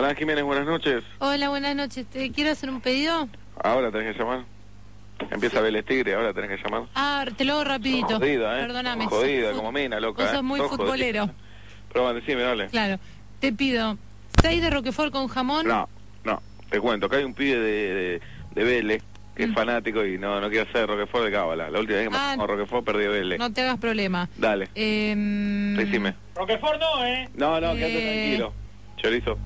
Hola Jiménez, buenas noches. Hola, buenas noches. ¿Te quiero hacer un pedido? Ahora tenés que llamar. Empieza Vélez Tigre, ahora tenés que llamar. Ah, te lo hago rapidito. Jodida, ¿eh? Perdóname. Jodida, Sos como mina, loca. Vos ¿eh? sos muy Sos jodida. futbolero. Pero bueno, decime, dale. Claro. Te pido 6 de Roquefort con jamón. No, no, te cuento, acá hay un pibe de, de, de Vélez que es Mm. fanático y no, no quiere hacer Roquefort de Cábala. La última vez que Ah. a Roquefort perdió Vélez. No te hagas problema. Dale, Em, decime. Roquefort no, ¿eh? No, no, quédate Eh, tranquilo. Chorizo.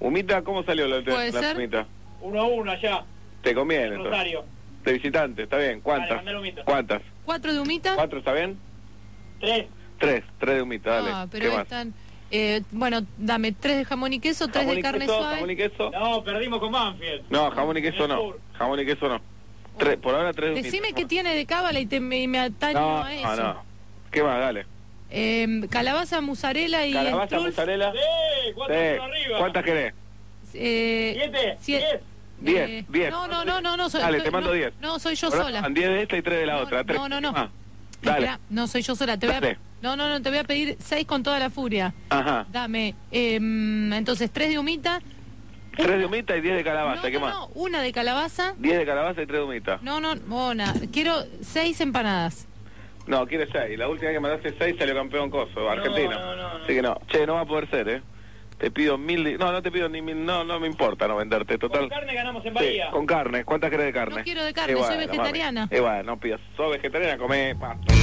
¿humita? ¿Cómo salió la, Puede la ser. humita? Uno a uno allá, Te conviene, entonces. Rosario. De visitante, está bien. ¿Cuántas? ¿Cuántas? ¿Cuatro de humita? ¿Cuatro está bien? Tres. Tres, tres de humita, dale. Ah, ¿Qué pero más? están... eh, bueno, dame tres de jamón y queso, tres ¿Jamón de carne queso? suave. ¿Jamón y queso? No, perdimos con Banfield. No, jamón y queso no. Jamón y queso no. Tres, por ahora tres de humita. Decime qué tiene de cábala y te, me, me ataño No, a eso. no, no. ¿Qué más? Dale. Em, calabaza, mozzarella y Calabaza, strudel, mozzarella. ¡Sí! ¿Cuánto Sí. arriba? ¿Cuántas querés? eh, ¿Siete? sie- ¿Diez? Diez, eh, diez. No, no, no, no, no. Soy, Dale, no, te mando no, diez. No, soy yo Ahora sola. van diez de esta y tres de la No, otra. Tres. no, no, no. Ah, dale. Espera, no, soy yo sola. Te voy a, Dale. no, no, no, te voy a pedir seis con toda la furia. Ajá. Dame, em, entonces, tres de humita. Tres de humita y diez de calabaza. no, ¿Qué no, más? no, una de calabaza. Diez de calabaza y tres de humita. No, no, bona. Quiero seis empanadas. No, quiere seis. La última vez que mandaste seis salió campeón coso, argentino. no, no, no. Así que no. Che, no va a poder ser, ¿eh? Te pido mil... No, no te pido ni mil... No, no me importa no venderte, total. Con carne ganamos en Sí, Bahía. con carne. ¿Cuántas querés de carne? No quiero de carne, soy bueno, vegetariana. mami. Y bueno, no pidas. ¿Sos vegetariana? Comé pasto.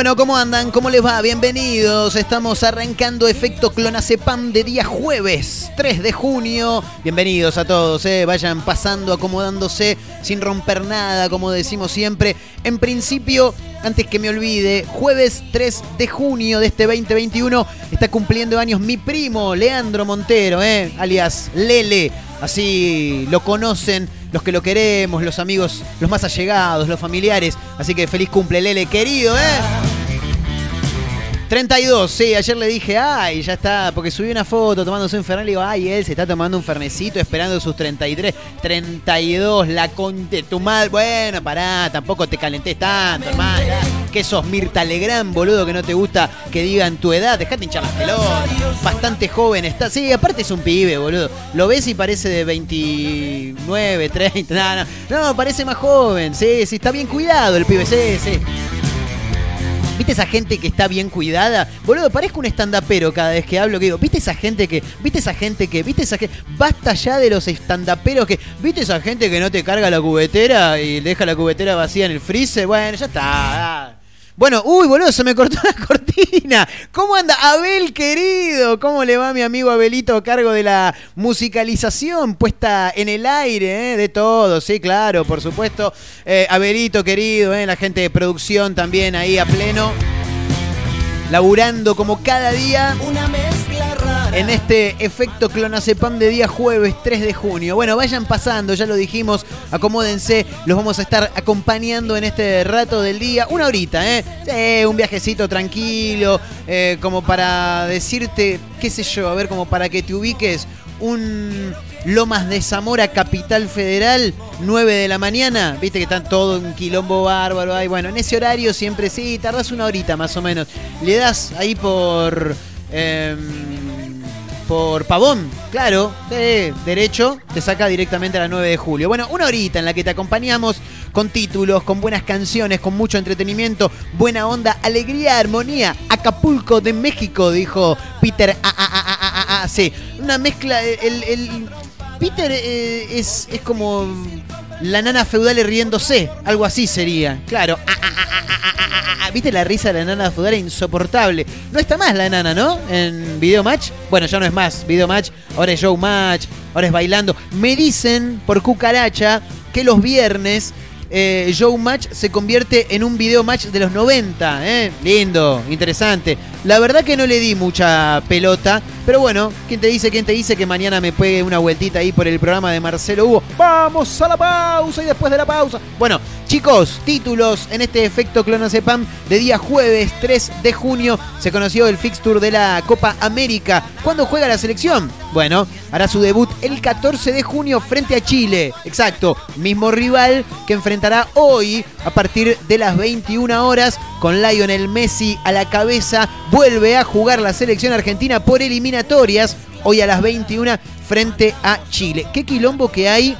Bueno, ¿cómo andan? ¿Cómo les va? Bienvenidos. Estamos arrancando Efecto Clonacepam de día jueves 3 de junio. Bienvenidos a todos, ¿eh? vayan pasando, acomodándose sin romper nada, como decimos siempre. En principio, antes que me olvide, jueves 3 de junio de este 2021 está cumpliendo años mi primo, Leandro Montero, ¿eh? alias Lele. Así lo conocen los que lo queremos, los amigos, los más allegados, los familiares. Así que feliz cumple, Lele, querido, ¿eh? 32, sí, ayer le dije, ay, ya está, porque subí una foto tomándose un Fernet, le digo, ay, él se está tomando un Fernecito esperando sus 33, 32, la con de tu madre, bueno, pará, tampoco te calentés tanto, hermano, que sos Mirta Legrand, boludo, que no te gusta que digan tu edad, dejate hinchar las pelotas, bastante joven está, sí, aparte es un pibe, boludo, lo ves y parece de 29, 30, no, no, no, parece más joven, sí, sí, está bien cuidado el pibe, sí, sí. ¿Viste esa gente que está bien cuidada? Boludo, parezco un estandapero cada vez que hablo que digo, ¿viste esa gente que, viste esa gente que, viste esa gente? Basta ya de los estandaperos que, ¿viste esa gente que no te carga la cubetera y deja la cubetera vacía en el freezer? Bueno, ya está. ah. Bueno, uy, boludo, se me cortó la cortina. ¿Cómo anda? Abel, querido. ¿Cómo le va mi amigo Abelito a cargo de la musicalización puesta en el aire? eh? De todo, sí, claro, por supuesto. Eh, Abelito, querido, eh, la gente de producción también ahí a pleno. Laburando como cada día Una mezcla. En este efecto clonazepam de día jueves 3 de junio. Bueno, vayan pasando, ya lo dijimos, acomódense, los vamos a estar acompañando en este rato del día, una horita, ¿eh? Sí, un viajecito tranquilo, eh, como para decirte, qué sé yo, a ver, como para que te ubiques, un Lomas de Zamora, Capital Federal, 9 de la mañana, viste que están todo un quilombo bárbaro ahí, bueno, en ese horario siempre sí, tardas una horita más o menos, le das ahí por... em, por Pavón, claro, derecho, te saca directamente a la 9 de julio. Bueno, una horita en la que te acompañamos con títulos, con buenas canciones, con mucho entretenimiento, buena onda, alegría, armonía. Acapulco de México, dijo Peter. Ah, ah, ah, sí, una mezcla. El, el- Peter eh, es, es como la nana feudal riéndose, algo así sería, claro. Ah, ah, ah. ¿Viste la risa de la nana feudal? Insoportable. No está más la nana, ¿no? En Video Match. Bueno, ya no es más Video Match, ahora es Show Match, ahora es bailando. Me dicen por cucaracha que los viernes eh, Show Match se convierte en un video match de los 90. ¿eh? Lindo, interesante. La verdad que no le di mucha pelota, pero bueno, ¿quién te dice, quién te dice que mañana me pegue una vueltita ahí por el programa de Marcelo Hugo? Vamos a la pausa y después de la pausa. Bueno, chicos, títulos en este efecto clonazepam de día jueves 3 de junio. Se conoció el fixture de la Copa América. ¿Cuándo juega la selección? Bueno, hará su debut el 14 de junio frente a Chile. Exacto, mismo rival que enfrentará hoy a partir de las 21 horas con Lionel Messi a la cabeza. Vuelve a jugar la selección argentina por eliminatorias hoy a las 21 frente a Chile. ¿Qué quilombo que hay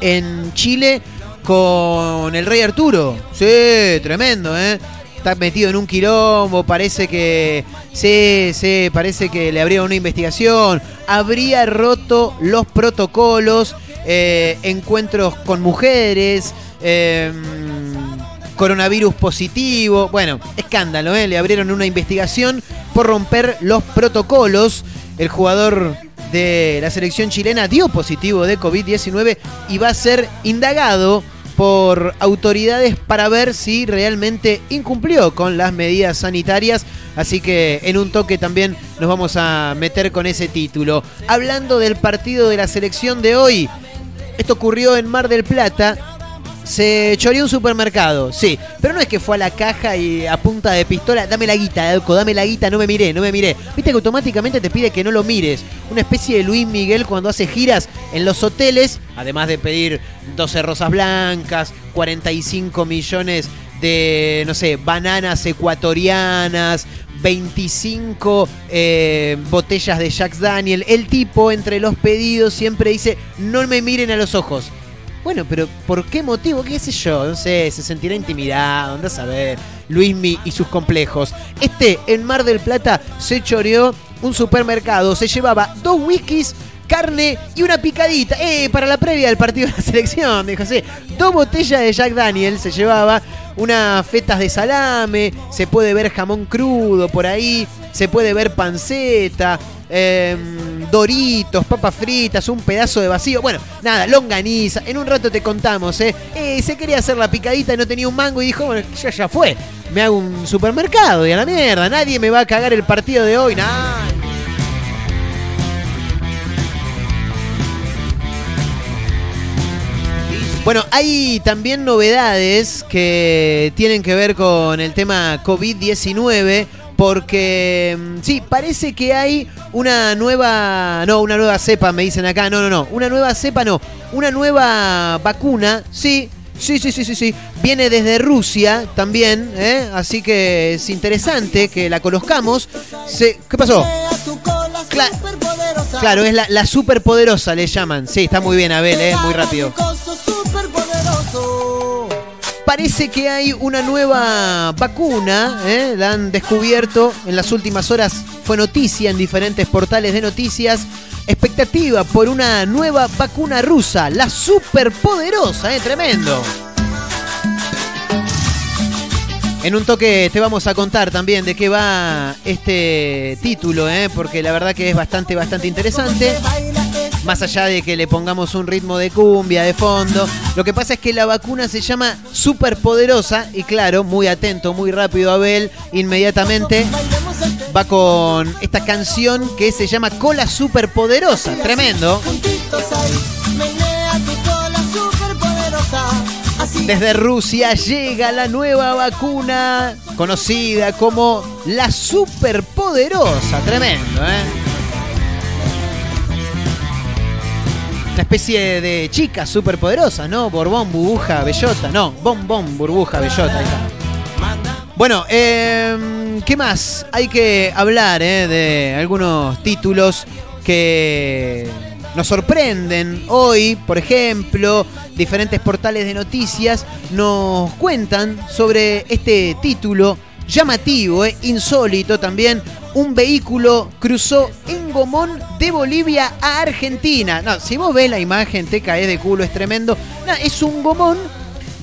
en Chile con el Rey Arturo? Sí, tremendo, ¿eh? Está metido en un quilombo, parece que. Sí, sí, parece que le abrieron una investigación. Habría roto los protocolos, eh, encuentros con mujeres, eh, coronavirus positivo. Bueno, escándalo, ¿eh? Le abrieron una investigación por romper los protocolos. El jugador de la selección chilena dio positivo de COVID-19 y va a ser indagado por autoridades para ver si realmente incumplió con las medidas sanitarias. Así que en un toque también nos vamos a meter con ese título. Hablando del partido de la selección de hoy, esto ocurrió en Mar del Plata. Se choreó un supermercado, sí. Pero no es que fue a la caja y a punta de pistola, dame la guita, loco, dame la guita, no me miré, no me miré. Viste que automáticamente te pide que no lo mires. Una especie de Luis Miguel cuando hace giras en los hoteles, además de pedir 12 rosas blancas, 45 millones de, no sé, bananas ecuatorianas, 25 eh, botellas de Jack Daniel. El tipo entre los pedidos siempre dice, no me miren a los ojos. Bueno, pero ¿por qué motivo? ¿Qué sé yo? No sé, se sentirá intimidado, andás a ver. Luismi y sus complejos. Este, en Mar del Plata, se choreó un supermercado, se llevaba dos whiskies, carne y una picadita. Eh, para la previa del partido de la selección, dijo así. Dos botellas de Jack Daniel se llevaba, unas fetas de salame, se puede ver jamón crudo por ahí, se puede ver panceta, em, doritos, papas fritas, un pedazo de vacío. Bueno, nada, longaniza. En un rato te contamos, ¿eh? Eh, se quería hacer la picadita y no tenía un mango y dijo, bueno, ya, ya fue. Me hago un supermercado y a la mierda. Nadie me va a cagar el partido de hoy. Nah. Bueno, hay también novedades que tienen que ver con el tema COVID-19 porque mm, sí, parece que hay una nueva, no, una nueva cepa, me dicen acá, no, no, no, una nueva cepa no, una nueva vacuna, sí, sí, sí, sí, sí, sí, viene desde Rusia también, ¿eh? así que es interesante que la conozcamos. Se- ¿Qué pasó? Cla- Claro, es la, superpoderosa, le llaman. Sí, está muy bien, Abel, ¿eh? muy rápido. Parece que hay una nueva vacuna, ¿eh? la han descubierto en las últimas horas, fue noticia en diferentes portales de noticias. Expectativa por una nueva vacuna rusa, la superpoderosa, ¿eh? tremendo. En un toque te vamos a contar también de qué va este título, ¿eh? porque la verdad que es bastante, bastante interesante. Más allá de que le pongamos un ritmo de cumbia de fondo, lo que pasa es que la vacuna se llama Superpoderosa y claro, muy atento, muy rápido Abel, inmediatamente va con esta canción que se llama Cola Superpoderosa. Tremendo. Desde Rusia llega la nueva vacuna conocida como la superpoderosa. Tremendo, ¿eh? Una especie de chica superpoderosa, ¿no? Borbón, burbuja, bellota. No, bombón, burbuja, bellota. ahí está. Bueno, eh, ¿qué más? Hay que hablar eh, de algunos títulos que nos sorprenden. Hoy, por ejemplo, diferentes portales de noticias nos cuentan sobre este título llamativo, eh, insólito también. Un vehículo cruzó en Gomón de Bolivia a Argentina. No, si vos ves la imagen, te caes de culo, es tremendo. No, es un Gomón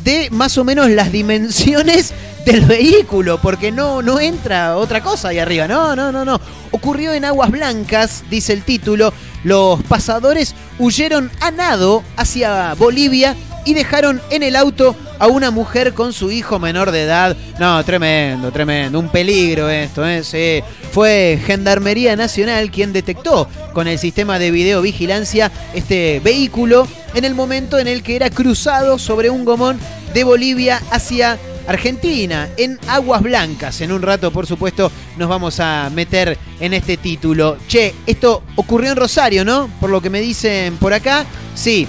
de más o menos las dimensiones del vehículo, porque no, no entra otra cosa ahí arriba. No, no, no, no. Ocurrió en Aguas Blancas, dice el título. Los pasadores huyeron a nado hacia Bolivia y dejaron en el auto a una mujer con su hijo menor de edad. No, tremendo, tremendo. Un peligro esto, ¿eh? Sí. Fue Gendarmería Nacional quien detectó con el sistema de videovigilancia este vehículo en el momento en el que era cruzado sobre un gomón de Bolivia hacia Argentina, en Aguas Blancas. En un rato, por supuesto, nos vamos a meter en este título. Che, esto ocurrió en Rosario, ¿no? Por lo que me dicen por acá. Sí,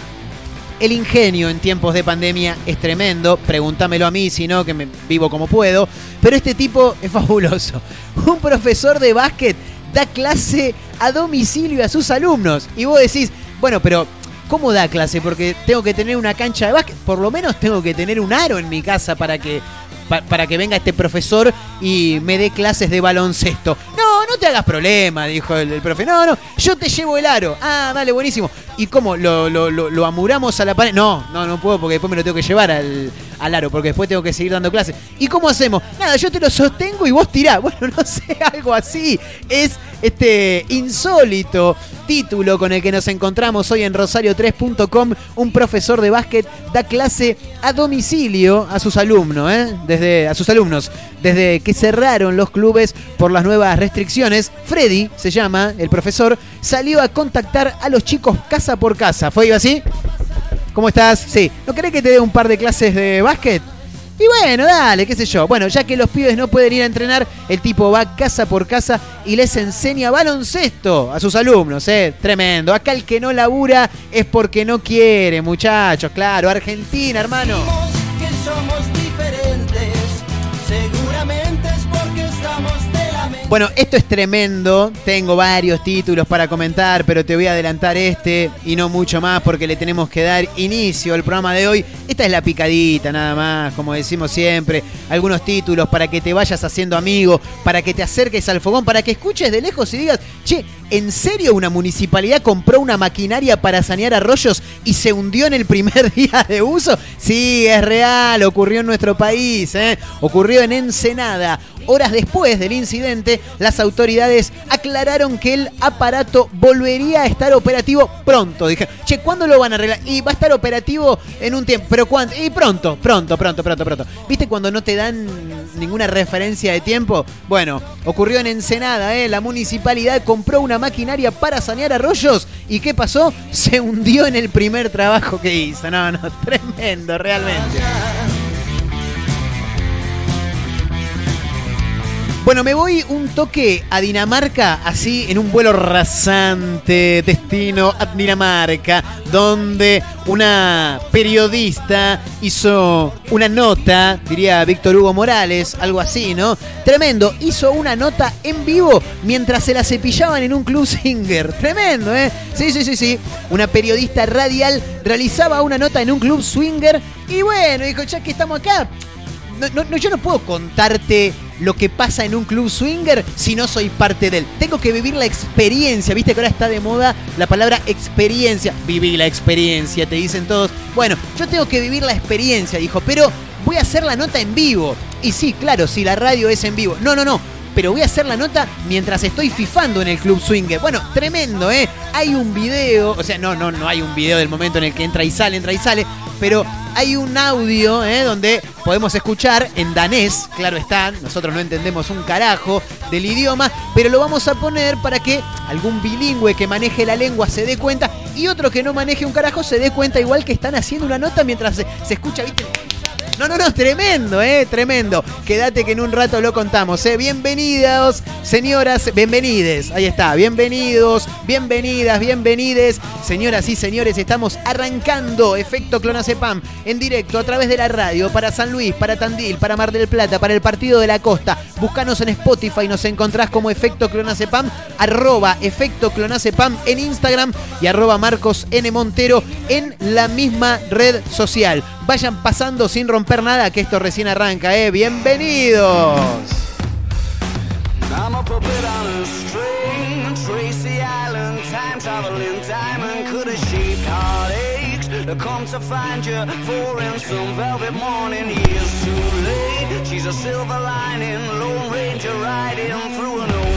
el ingenio en tiempos de pandemia es tremendo. Pregúntamelo a mí, si no, que me vivo como puedo. Pero este tipo es fabuloso. Un profesor de básquet da clase a domicilio a sus alumnos. Y vos decís, bueno, pero ¿cómo da clase? Porque tengo que tener una cancha de básquet. Por lo menos tengo que tener un aro en mi casa para que, pa- para que venga este profesor y me dé clases de baloncesto. No, no te hagas problema, dijo el, el profe. No, no, yo te llevo el aro. Ah, dale, buenísimo. ¿Y cómo? ¿Lo, lo, lo- lo amuramos a la pared? No, no, no puedo porque después me lo tengo que llevar al, al aro, porque después tengo que seguir dando clases. ¿Y cómo hacemos? Nada, yo te lo sostengo y vos tirás. Bueno, no sé, algo así. Es este insólito título con el que nos encontramos hoy en rosario3.com. Un profesor de básquet da clase a domicilio a sus alumnos, ¿eh? Desde, a sus alumnos. Desde que cerraron los clubes por las nuevas restricciones, Freddy, se llama el profesor, salió a contactar a los chicos casa por casa. ¿Fue así? ¿Cómo estás? Sí. ¿No querés que te dé un par de clases de básquet? Y bueno, dale, qué sé yo. Bueno, ya que los pibes no pueden ir a entrenar, el tipo va casa por casa y les enseña baloncesto a sus alumnos, ¿eh? Tremendo. Acá el que no labura es porque no quiere, muchachos. Claro, Argentina, hermano. Somos Bueno, esto es tremendo. Tengo varios títulos para comentar, pero te voy a adelantar este y no mucho más porque le tenemos que dar inicio al programa de hoy. Esta es la picadita nada más, como decimos siempre. Algunos títulos para que te vayas haciendo amigo, para que te acerques al fogón, para que escuches de lejos y digas, che, ¿en serio una municipalidad compró una maquinaria para sanear arroyos y se hundió en el primer día de uso? Sí, es real, ocurrió en nuestro país, ¿eh? ocurrió en Ensenada. Horas después del incidente, las autoridades aclararon que el aparato volvería a estar operativo pronto. Dije, che, ¿cuándo lo van a arreglar? Y va a estar operativo en un tiempo. ¿Pero cuánto? Y pronto, pronto, pronto, pronto, pronto. ¿Viste cuando no te dan ninguna referencia de tiempo? Bueno, ocurrió en Ensenada, ¿eh? La municipalidad compró una maquinaria para sanear arroyos. ¿Y qué pasó? Se hundió en el primer trabajo que hizo. No, no, tremendo, realmente. Bueno, me voy un toque a Dinamarca, así en un vuelo rasante, destino a Dinamarca, donde una periodista hizo una nota, diría Víctor Hugo Morales, algo así, ¿no? Tremendo, hizo una nota en vivo mientras se la cepillaban en un club singer. Tremendo, ¿eh? Sí, sí, sí, sí. Una periodista radial realizaba una nota en un club swinger y bueno, dijo, ya que estamos acá, no, no, yo no puedo contarte lo que pasa en un club swinger si no soy parte de él. Tengo que vivir la experiencia. Viste que ahora está de moda la palabra experiencia. Viví la experiencia, te dicen todos. Bueno, yo tengo que vivir la experiencia, dijo, pero voy a hacer la nota en vivo. Y sí, claro, si la radio es en vivo. No, no, no. Pero voy a hacer la nota mientras estoy fifando en el Club Swinger. Bueno, tremendo, ¿eh? Hay un video, o sea, no, no, no hay un video del momento en el que entra y sale, entra y sale, pero hay un audio ¿eh? donde podemos escuchar en danés, claro está, nosotros no entendemos un carajo del idioma, pero lo vamos a poner para que algún bilingüe que maneje la lengua se dé cuenta y otro que no maneje un carajo se dé cuenta igual que están haciendo una nota mientras se, se escucha, ¿viste? No, no, no, tremendo, eh, tremendo. Quédate que en un rato lo contamos, eh. Bienvenidos, señoras, bienvenides. Ahí está, bienvenidos, bienvenidas, bienvenides. Señoras y señores, estamos arrancando Efecto Clonacepam en directo a través de la radio para San Luis, para Tandil, para Mar del Plata, para el Partido de la Costa. Búscanos en Spotify, nos encontrás como Efecto Clonacepam, arroba Efecto Clonacepam en Instagram y arroba Marcos N. Montero en la misma red social. Vayan pasando sin romper nada, que esto recién arranca, ¿eh? ¡Bienvenidos! A riding through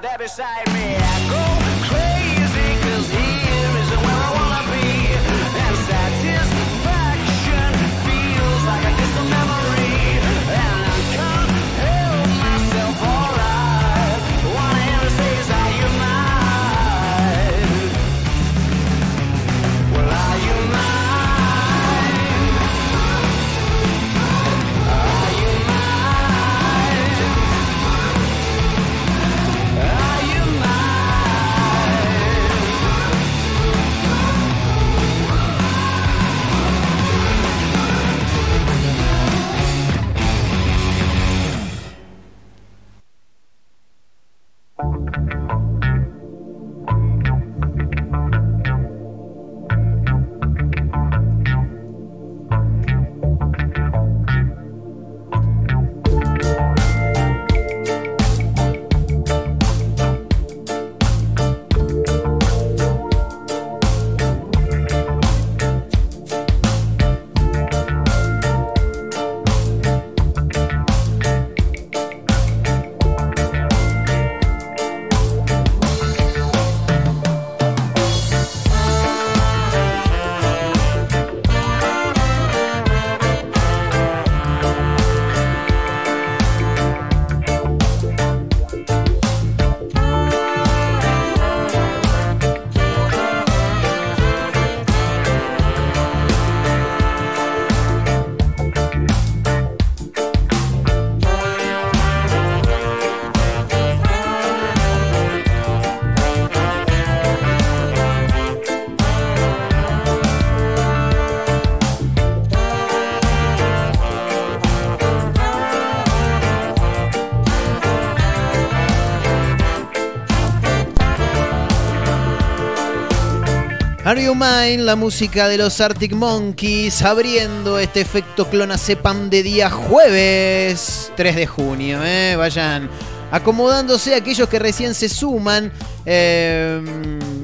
there beside me, Are You la música de los Arctic Monkeys, abriendo este efecto clonazepam de día jueves 3 de junio. ¿eh? Vayan acomodándose aquellos que recién se suman. eh,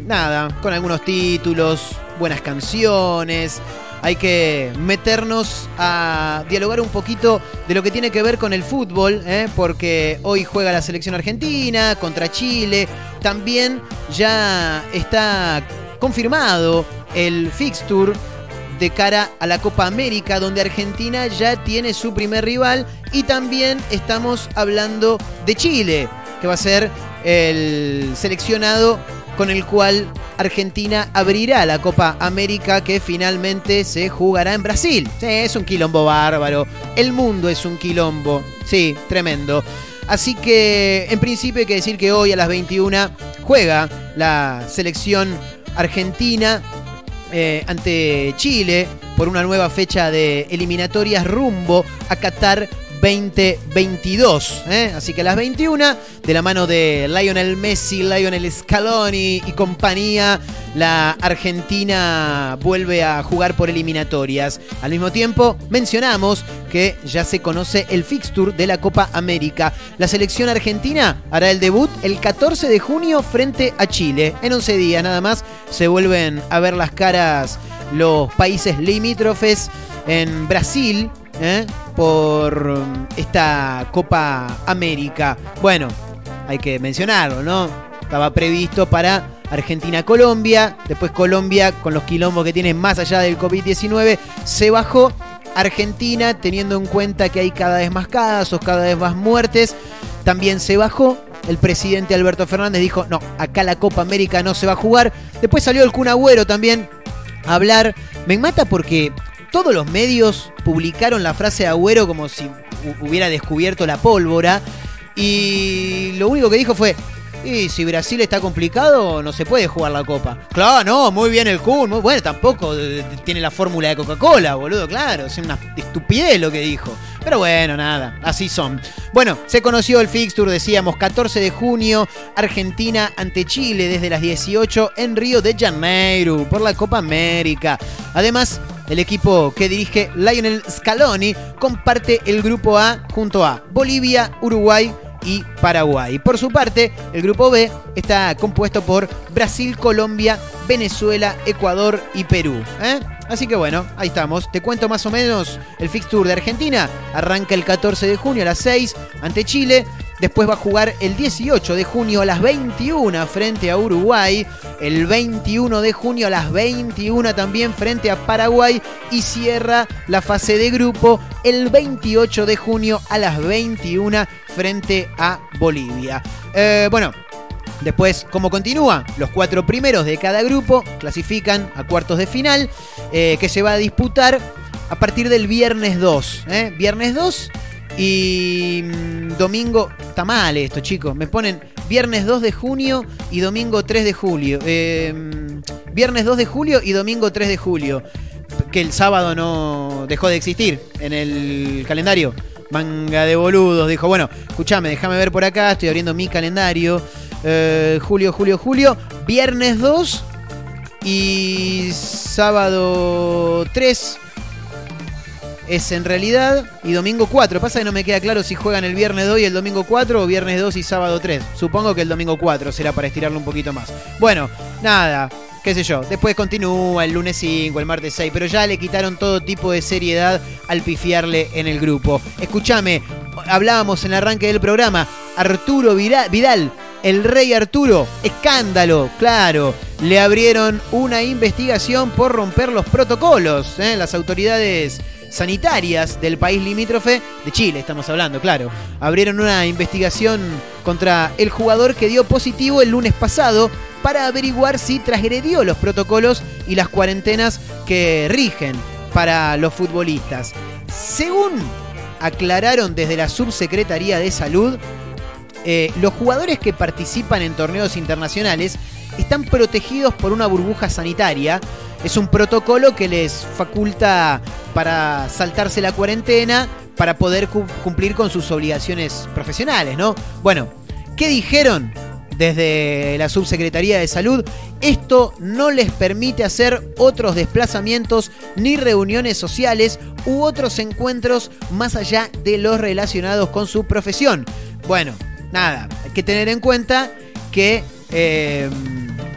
nada, con algunos títulos, buenas canciones. Hay que meternos a dialogar un poquito de lo que tiene que ver con el fútbol, ¿eh? porque hoy juega la selección argentina contra Chile. También ya está confirmado el fixture de cara a la Copa América, donde Argentina ya tiene su primer rival. Y también estamos hablando de Chile, que va a ser el seleccionado con el cual Argentina abrirá la Copa América que finalmente se jugará en Brasil. Sí, es un quilombo bárbaro. El mundo es un quilombo. Sí, tremendo. Así que en principio hay que decir que hoy a las 21 juega la selección argentina eh, ante Chile por una nueva fecha de eliminatorias rumbo a Qatar 2022. ¿eh? Así que a las 21, de la mano de Lionel Messi, Lionel Scaloni y compañía, la Argentina vuelve a jugar por eliminatorias. Al mismo tiempo, mencionamos que ya se conoce el fixture de la Copa América. La selección argentina hará el debut el 14 de junio frente a Chile. En 11 días nada más se vuelven a ver las caras los países limítrofes en Brasil ¿eh? por esta Copa América. Bueno, hay que mencionarlo, ¿no? Estaba previsto para Argentina-Colombia, después Colombia con los quilombos que tiene más allá del COVID-19 se bajó. Argentina, teniendo en cuenta que hay cada vez más casos, cada vez más muertes, también se bajó. El presidente Alberto Fernández dijo, no, acá la Copa América no se va a jugar. Después salió el Kun Agüero también a hablar. Me mata porque todos los medios publicaron la frase de Agüero como si hu- hubiera descubierto la pólvora. Y lo único que dijo fue, y si Brasil está complicado, no se puede jugar la Copa. Claro, no, muy bien el Kun. muy bueno, tampoco eh, tiene la fórmula de Coca-Cola, boludo, claro. Es una estupidez lo que dijo. Pero bueno, nada, así son. Bueno, se conoció el fixture, decíamos, 14 de junio, Argentina ante Chile desde las 18 en Río de Janeiro por la Copa América. Además, el equipo que dirige Lionel Scaloni comparte el grupo A junto a Bolivia, Uruguay y Paraguay. Por su parte, el grupo B está compuesto por Brasil, Colombia, Venezuela, Ecuador y Perú. ¿eh? Así que bueno, ahí estamos. Te cuento más o menos el fixture de Argentina. Arranca el 14 de junio a las 6 ante Chile. Después va a jugar el 18 de junio a las 21 frente a Uruguay. El 21 de junio a las 21 también frente a Paraguay. Y cierra la fase de grupo el 28 de junio a las 21 frente a Bolivia. Eh, bueno, Después, ¿cómo continúa? Los cuatro primeros de cada grupo clasifican a cuartos de final, eh, que se va a disputar a partir del viernes 2. ¿eh? Viernes 2 y mm, domingo... Está mal esto, chicos. Me ponen viernes 2 de junio y domingo 3 de julio. Eh, mm, viernes 2 de julio y domingo 3 de julio. Que el sábado no dejó de existir en el calendario. Manga de boludos. Dijo, bueno, escúchame, déjame ver por acá. Estoy abriendo mi calendario. Eh, julio, julio, julio. Viernes 2 y sábado 3 es en realidad y domingo 4. Pasa que no me queda claro si juegan el viernes 2 y el domingo 4 o viernes 2 y sábado 3. Supongo que el domingo 4 será para estirarlo un poquito más. Bueno, nada, qué sé yo. Después continúa el lunes 5, el martes 6, pero ya le quitaron todo tipo de seriedad al pifiarle en el grupo. Escúchame, hablábamos en el arranque del programa, Arturo Vidal, el rey Arturo, escándalo, claro. Le abrieron una investigación por romper los protocolos. ¿eh? Las autoridades sanitarias del país limítrofe, de Chile estamos hablando, claro, abrieron una investigación contra el jugador que dio positivo el lunes pasado para averiguar si transgredió los protocolos y las cuarentenas que rigen para los futbolistas. Según aclararon desde la Subsecretaría de Salud, eh, los jugadores que participan en torneos internacionales están protegidos por una burbuja sanitaria. Es un protocolo que les faculta para saltarse la cuarentena, para poder cu- cumplir con sus obligaciones profesionales, ¿no? Bueno, ¿qué dijeron desde la Subsecretaría de Salud, esto no les permite hacer otros desplazamientos ni reuniones sociales u otros encuentros más allá de los relacionados con su profesión. Bueno, nada, hay que tener en cuenta que eh,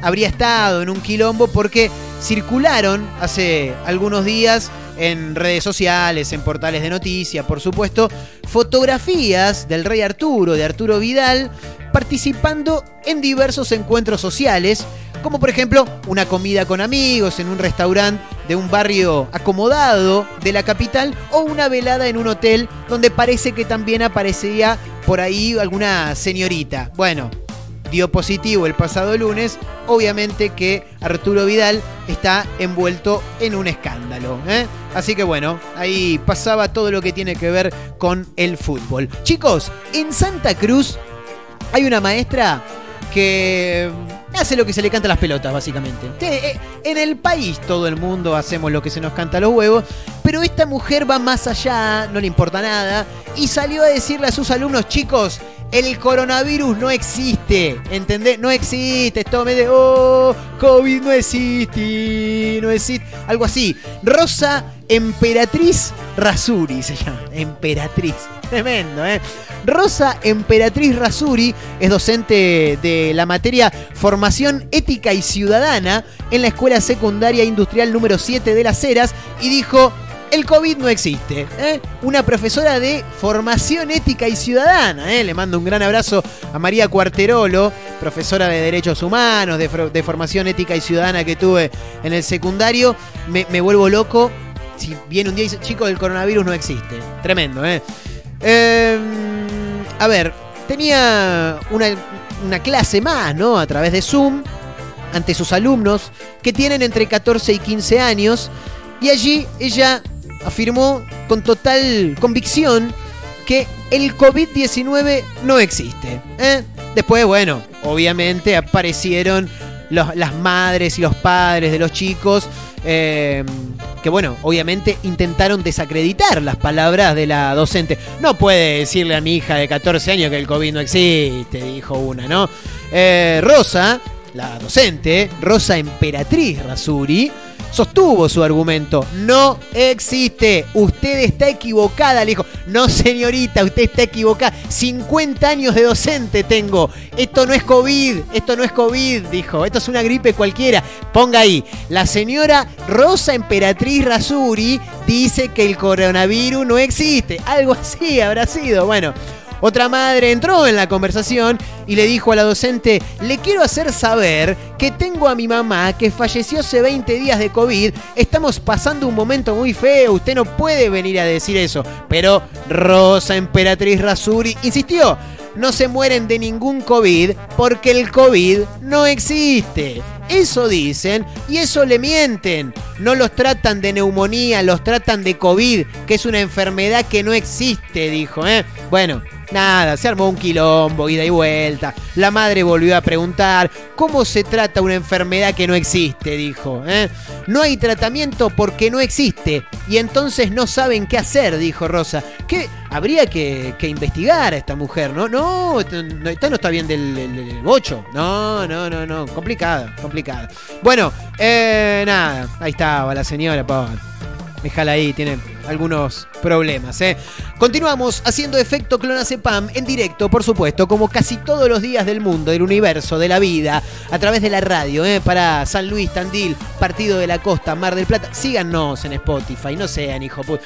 habría estado en un quilombo porque circularon hace algunos días en redes sociales, en portales de noticias, por supuesto, fotografías del rey Arturo, de Arturo Vidal, participando en diversos encuentros sociales, como por ejemplo una comida con amigos en un restaurante de un barrio acomodado de la capital o una velada en un hotel donde parece que también aparecería por ahí alguna señorita. Bueno, dio positivo el pasado lunes, obviamente que Arturo Vidal está envuelto en un escándalo. ¿eh? Así que bueno, ahí pasaba todo lo que tiene que ver con el fútbol. Chicos, en Santa Cruz hay una maestra que hace lo que se le canta a las pelotas, básicamente. Te- eh, En el país todo el mundo hacemos lo que se nos canta a los huevos, pero esta mujer va más allá, no le importa nada, y salió a decirle a sus alumnos, chicos, el coronavirus no existe, ¿entendés? No existe, esto me de, oh, COVID no existe, no existe, algo así. Rosa Emperatriz Rasuri se llama, Emperatriz, tremendo, ¿eh? Rosa Emperatriz Rasuri es docente de la materia Formación Ética y Ciudadana en la Escuela Secundaria Industrial número 7 de Las Heras y dijo, el COVID no existe. ¿eh? Una profesora de Formación Ética y Ciudadana. ¿eh? Le mando un gran abrazo a María Cuarterolo, profesora de Derechos Humanos, de, Formación Ética y Ciudadana que tuve en el secundario. Me, vuelvo loco. Si viene un día y dice, chicos, el coronavirus no existe. Tremendo, ¿eh? Eh, a ver, tenía una, una clase más, ¿no? A través de Zoom, ante sus alumnos, que tienen entre 14 y 15 años, y allí ella afirmó con total convicción que el COVID-19 no existe. ¿eh? Después, bueno, obviamente aparecieron las madres y los padres de los chicos eh, que, bueno, obviamente intentaron desacreditar las palabras de la docente. No puede decirle a mi hija de 14 años que el COVID no existe, dijo una, ¿no? Eh, Rosa, la docente, Rosa Emperatriz Rasuri, sostuvo su argumento. No existe. Usted está equivocada, le dijo. No, señorita, usted está equivocada. 50 años de docente tengo. Esto no es COVID. Esto no es COVID, dijo. Esto es una gripe cualquiera. Ponga ahí. La señora Rosa Emperatriz Rasuri dice que el coronavirus no existe. Algo así habrá sido. Bueno. Otra madre entró en la conversación y le dijo a la docente, le quiero hacer saber que tengo a mi mamá que falleció hace 20 días de COVID, estamos pasando un momento muy feo, usted no puede venir a decir eso. Pero Rosa Emperatriz Rasuri insistió, no se mueren de ningún COVID porque el COVID no existe. Eso dicen y eso le mienten. No los tratan de neumonía, los tratan de COVID, que es una enfermedad que no existe, dijo. ¿eh? Bueno, nada, se armó un quilombo, ida y vuelta. La madre volvió a preguntar, ¿cómo se trata una enfermedad que no existe? Dijo. ¿eh? No hay tratamiento porque no existe. Y entonces no saben qué hacer, dijo Rosa. ¿Qué? Habría que, investigar a esta mujer, ¿no? No, esta no está bien del, del, bocho. No, no, no, no. Complicada, complicada. Bueno, eh, nada. Ahí estaba la señora, pobre. Déjala ahí, tiene algunos problemas. ¿eh? Continuamos haciendo efecto clonazepam en directo, por supuesto, como casi todos los días del mundo, del universo, de la vida, a través de la radio, ¿eh? para San Luis, Tandil, Partido de la Costa, Mar del Plata. Síganos en Spotify, no sean hijo pu-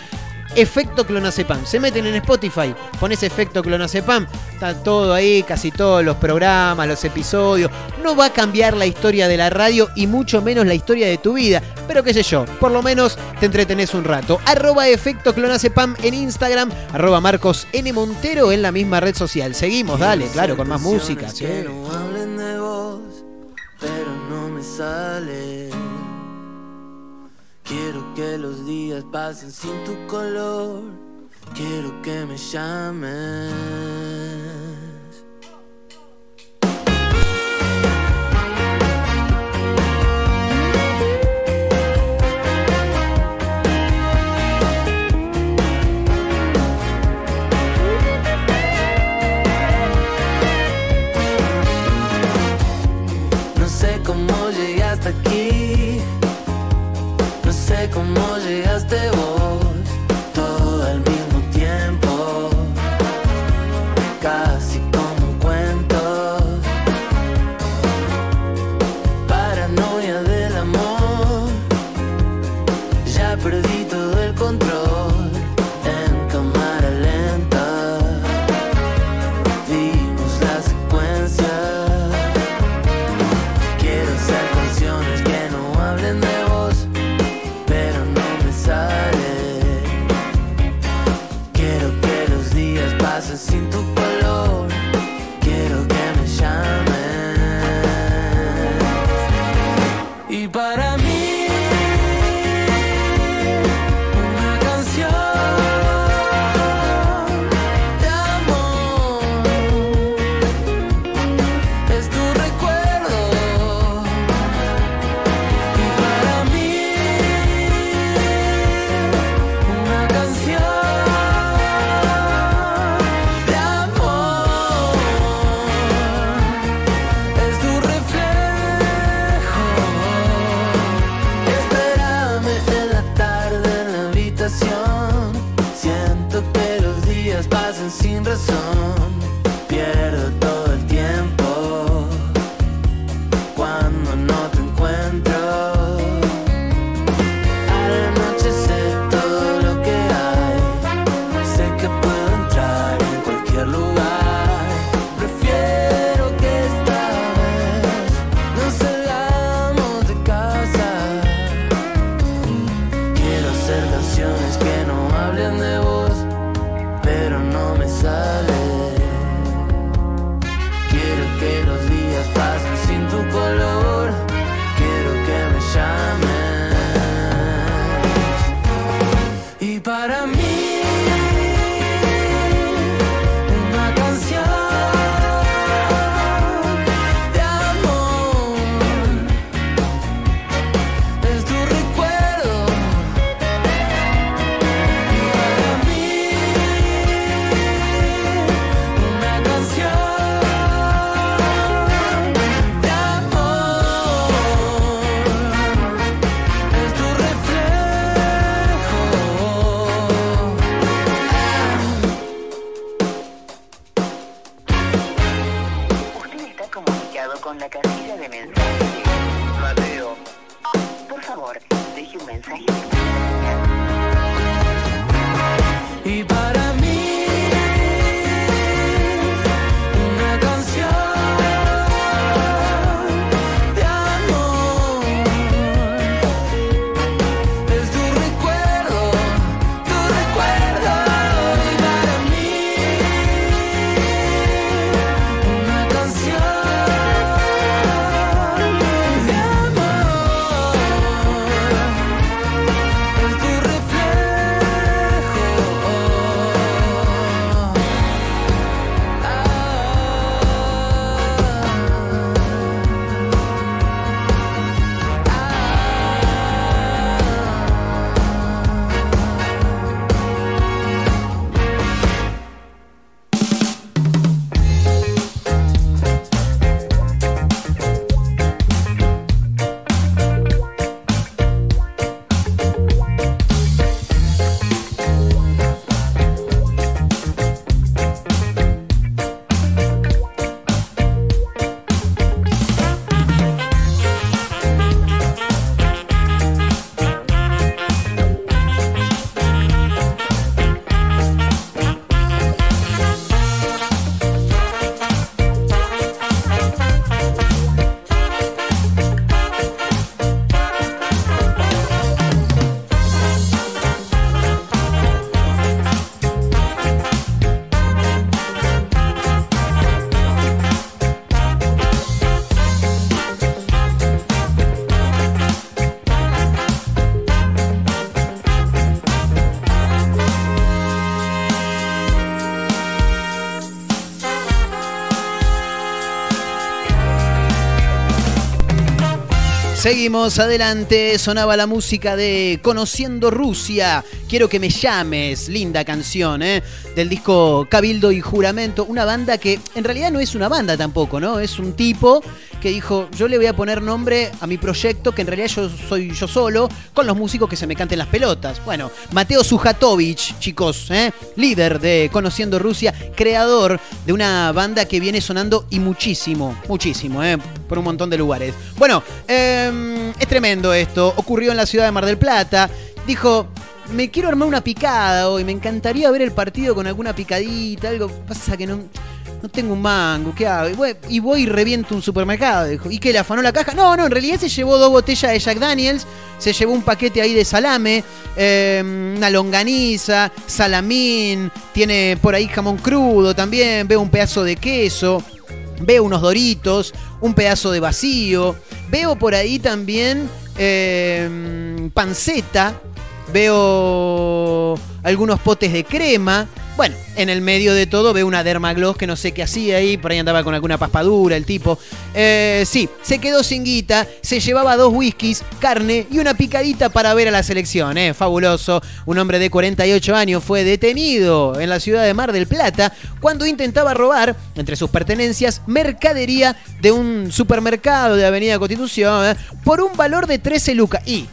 Efecto clonazepam. Se meten en Spotify, pones efecto clonazepam, está todo ahí, casi todos los programas, los episodios. No va a cambiar la historia de la radio y mucho menos la historia de tu vida. Pero qué sé yo, por lo menos te entretenés un rato. Arroba efecto clonazepam en Instagram, arroba Marcos N. Montero en la misma red social. Seguimos, dale, claro, con más música. sí. Que no hablen de vos, pero no me sale. Que los días pasen sin tu color. Quiero que me llames. dejaste Seguimos adelante, sonaba la música de Conociendo Rusia. Quiero que me llames, linda canción, ¿eh? Del disco Cabildo y Juramento. Una banda que en realidad no es una banda tampoco, ¿no? Es un tipo que dijo, yo le voy a poner nombre a mi proyecto, que en realidad yo soy yo solo, con los músicos que se me canten las pelotas. Bueno, Mateo Sujatovich, chicos, ¿eh? líder de Conociendo Rusia, creador de una banda que viene sonando y muchísimo, muchísimo, ¿eh? por un montón de lugares. Bueno, eh, es tremendo esto. Ocurrió en la ciudad de Mar del Plata. Dijo, me quiero armar una picada hoy, me encantaría ver el partido con alguna picadita, algo. Pasa que no, no tengo un mango, ¿qué hago? Y voy y, reviento un supermercado, dijo. ¿Y qué, le afanó la caja? No, no, en realidad se llevó dos botellas de Jack Daniels, se llevó un paquete ahí de salame, eh, una longaniza, salamín, tiene por ahí jamón crudo también, veo un pedazo de queso, veo unos doritos, un pedazo de vacío, veo por ahí también eh, panceta, veo algunos potes de crema. Bueno, en el medio de todo veo una Dermagloss que no sé qué hacía ahí, por ahí andaba con alguna paspadura el tipo. Eh, sí, se quedó sin guita, se llevaba dos whiskies, carne y una picadita para ver a la selección, eh, fabuloso. Un hombre de 48 años fue detenido en la ciudad de Mar del Plata cuando intentaba robar, entre sus pertenencias, mercadería de un supermercado de Avenida Constitución eh, por un valor de 13 lucas. Y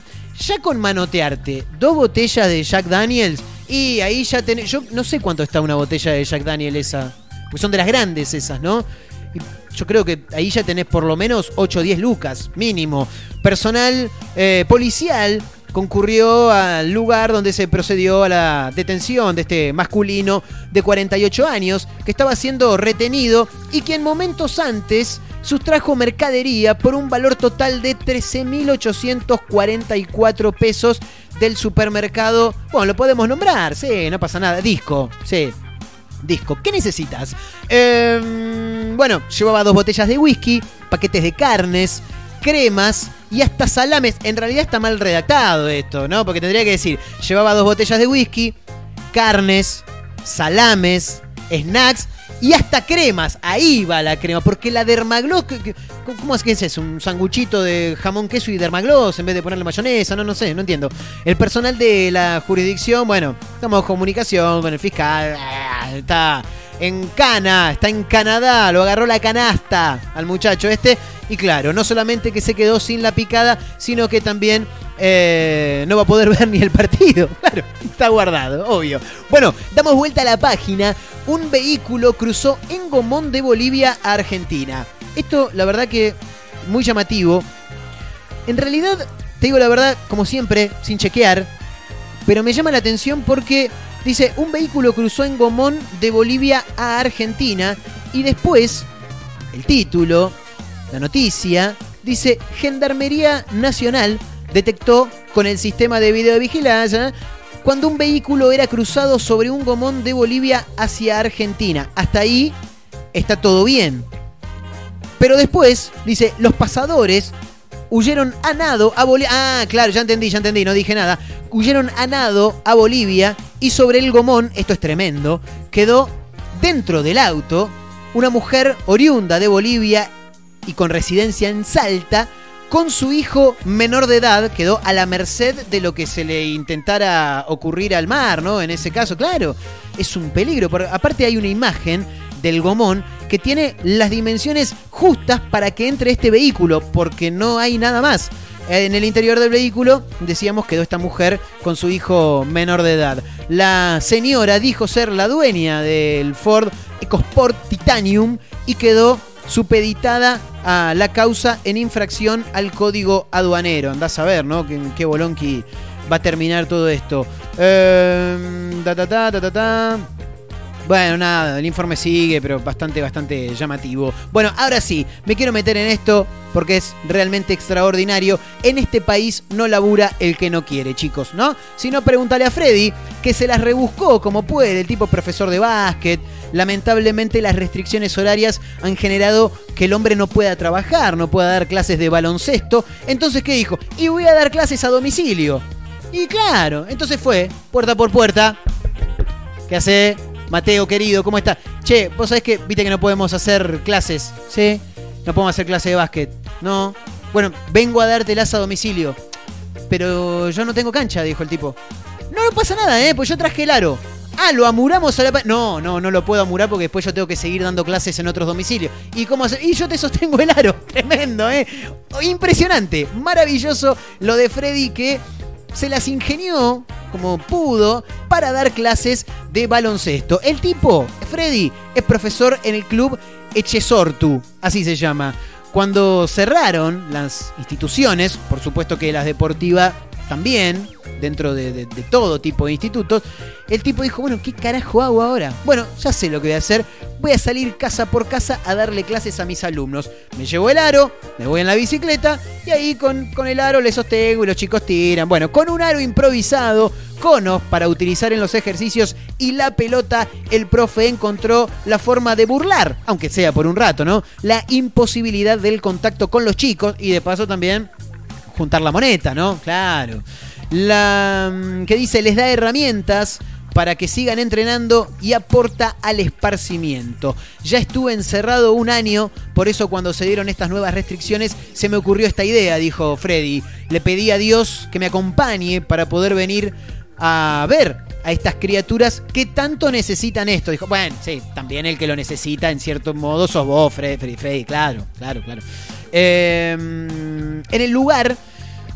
ya con manotearte dos botellas de Jack Daniels y ahí ya tenés. Yo no sé cuánto está una botella de Jack Daniel esa. Pues son de las grandes esas, ¿no? Y yo creo que ahí ya tenés por lo menos 8 o 10 lucas, mínimo. Personal eh, policial concurrió al lugar donde se procedió a la detención de este masculino de 48 años que estaba siendo retenido y que en momentos antes sustrajo mercadería por un valor total de 13.844 pesos del supermercado. Bueno, lo podemos nombrar, sí, no pasa nada. Disco, sí. Disco. ¿Qué necesitas? Eh, bueno, llevaba dos botellas de whisky, paquetes de carnes, cremas y hasta salames. En realidad está mal redactado esto, ¿no? Porque tendría que decir, llevaba dos botellas de whisky, carnes, salames, snacks y hasta cremas. Ahí va la crema, porque la dermagloss, ¿qué- qué- ¿cómo es que es eso? Un sanguchito de jamón, queso y dermagloss en vez de ponerle mayonesa, no, no sé, no entiendo. El personal de la jurisdicción, bueno, estamos en comunicación con el fiscal, ah, está en Cana, está en Canadá, lo agarró la canasta al muchacho este. Y claro, no solamente que se quedó sin la picada, sino que también eh, no va a poder ver ni el partido. Claro, está guardado, obvio. Bueno, damos vuelta a la página. Un vehículo cruzó en Gomón de Bolivia a Argentina. Esto, la verdad que muy llamativo. En realidad, te digo la verdad, como siempre, sin chequear, pero me llama la atención porque dice, un vehículo cruzó en Gomón de Bolivia a Argentina y después, el título, la noticia, dice, Gendarmería Nacional detectó con el sistema de videovigilancia cuando un vehículo era cruzado sobre un Gomón de Bolivia hacia Argentina. Hasta ahí está todo bien. Pero después, dice, los pasadores huyeron a nado a Bolivia. Ah, claro, ya entendí, ya entendí, no dije nada. Huyeron a nado a Bolivia y sobre el gomón, esto es tremendo, quedó dentro del auto una mujer oriunda de Bolivia y con residencia en Salta, con su hijo menor de edad, quedó a la merced de lo que se le intentara ocurrir al mar, ¿no? En ese caso, claro, es un peligro. Por- aparte hay una imagen del gomón que tiene las dimensiones justas para que entre este vehículo, porque no hay nada más. En el interior del vehículo, decíamos, quedó esta mujer con su hijo menor de edad. La señora dijo ser la dueña del Ford EcoSport Titanium y quedó supeditada a la causa en infracción al código aduanero. Andás a ver, ¿no? ¿En qué bolonqui va a terminar todo esto? Ta. Bueno, nada, el informe sigue, pero bastante, bastante llamativo. Bueno, ahora sí, me quiero meter en esto porque es realmente extraordinario. En este país no labura el que no quiere, chicos, ¿no? Si no, pregúntale a Freddy, que se las rebuscó como puede, el tipo profesor de básquet. Lamentablemente las restricciones horarias han generado que el hombre no pueda trabajar, no pueda dar clases de baloncesto. Entonces, ¿qué dijo? Y voy a dar clases a domicilio. Y claro, entonces fue, puerta por puerta, ¿Qué hace? Mateo, querido, ¿cómo está? Che, vos sabés que viste que no podemos hacer clases, ¿sí? No podemos hacer clase de básquet, ¿no? Bueno, vengo a dártelas a domicilio. Pero yo no tengo cancha, dijo el tipo. No, no pasa nada, ¿eh? Pues yo traje el aro. Ah, lo amuramos a la... pa- No, no, no lo puedo amurar porque después yo tengo que seguir dando clases en otros domicilios. ¿Y cómo hacer? Y yo te sostengo el aro. Tremendo, ¿eh? Impresionante, maravilloso lo de Freddy que se las ingenió como pudo para dar clases de baloncesto. El tipo, Freddy, es profesor en el club Echesortu, así se llama. Cuando cerraron las instituciones, por supuesto que las deportivas también, dentro de, de- todo tipo de institutos, el tipo dijo, bueno, ¿qué carajo hago ahora? Bueno, ya sé lo que voy a hacer. voy a salir casa por casa a darle clases a mis alumnos. Me llevo el aro, me voy en la bicicleta y ahí con, con el aro le sostengo y los chicos tiran. Bueno, con un aro improvisado, conos para utilizar en los ejercicios y la pelota, el profe encontró la forma de burlar, aunque sea por un rato, ¿no? La imposibilidad del contacto con los chicos y de paso también juntar la moneta, ¿no? Claro. La mm, que dice les da herramientas para que sigan entrenando y aporta al esparcimiento. Ya estuve encerrado un año, por eso cuando se dieron estas nuevas restricciones se me ocurrió esta idea, dijo Freddy. Le pedí a Dios que me acompañe para poder venir a ver a estas criaturas que tanto necesitan esto. Dijo, bueno, sí, también el que lo necesita en cierto modo sos vos, Freddy, Freddy, Freddy, claro, claro, claro. Eh, en el lugar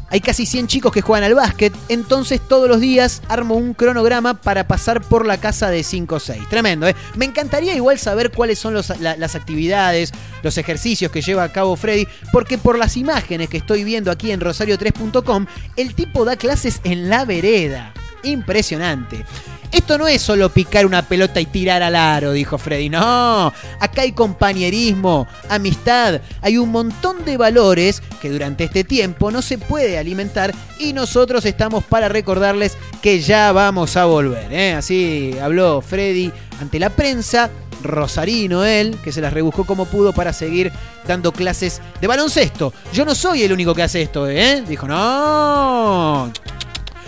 hay casi 100 chicos que juegan al básquet, entonces todos los días armo un cronograma para pasar por la casa de 5 o 6. Tremendo, ¿eh? Me encantaría igual saber cuáles son las actividades, los ejercicios que lleva a cabo Freddy, porque por las imágenes que estoy viendo aquí en rosario3.com, el tipo da clases en la vereda. Impresionante. Esto no es solo picar una pelota y tirar al aro, dijo Freddy. No, acá hay compañerismo, amistad, hay un montón de valores que durante este tiempo no se puede alimentar y nosotros estamos para recordarles que ya vamos a volver. ¿eh? Así habló Freddy ante la prensa. Rosarino él, que se las rebuscó como pudo para seguir dando clases de baloncesto. Yo no soy el único que hace esto, ¿eh? Dijo, no,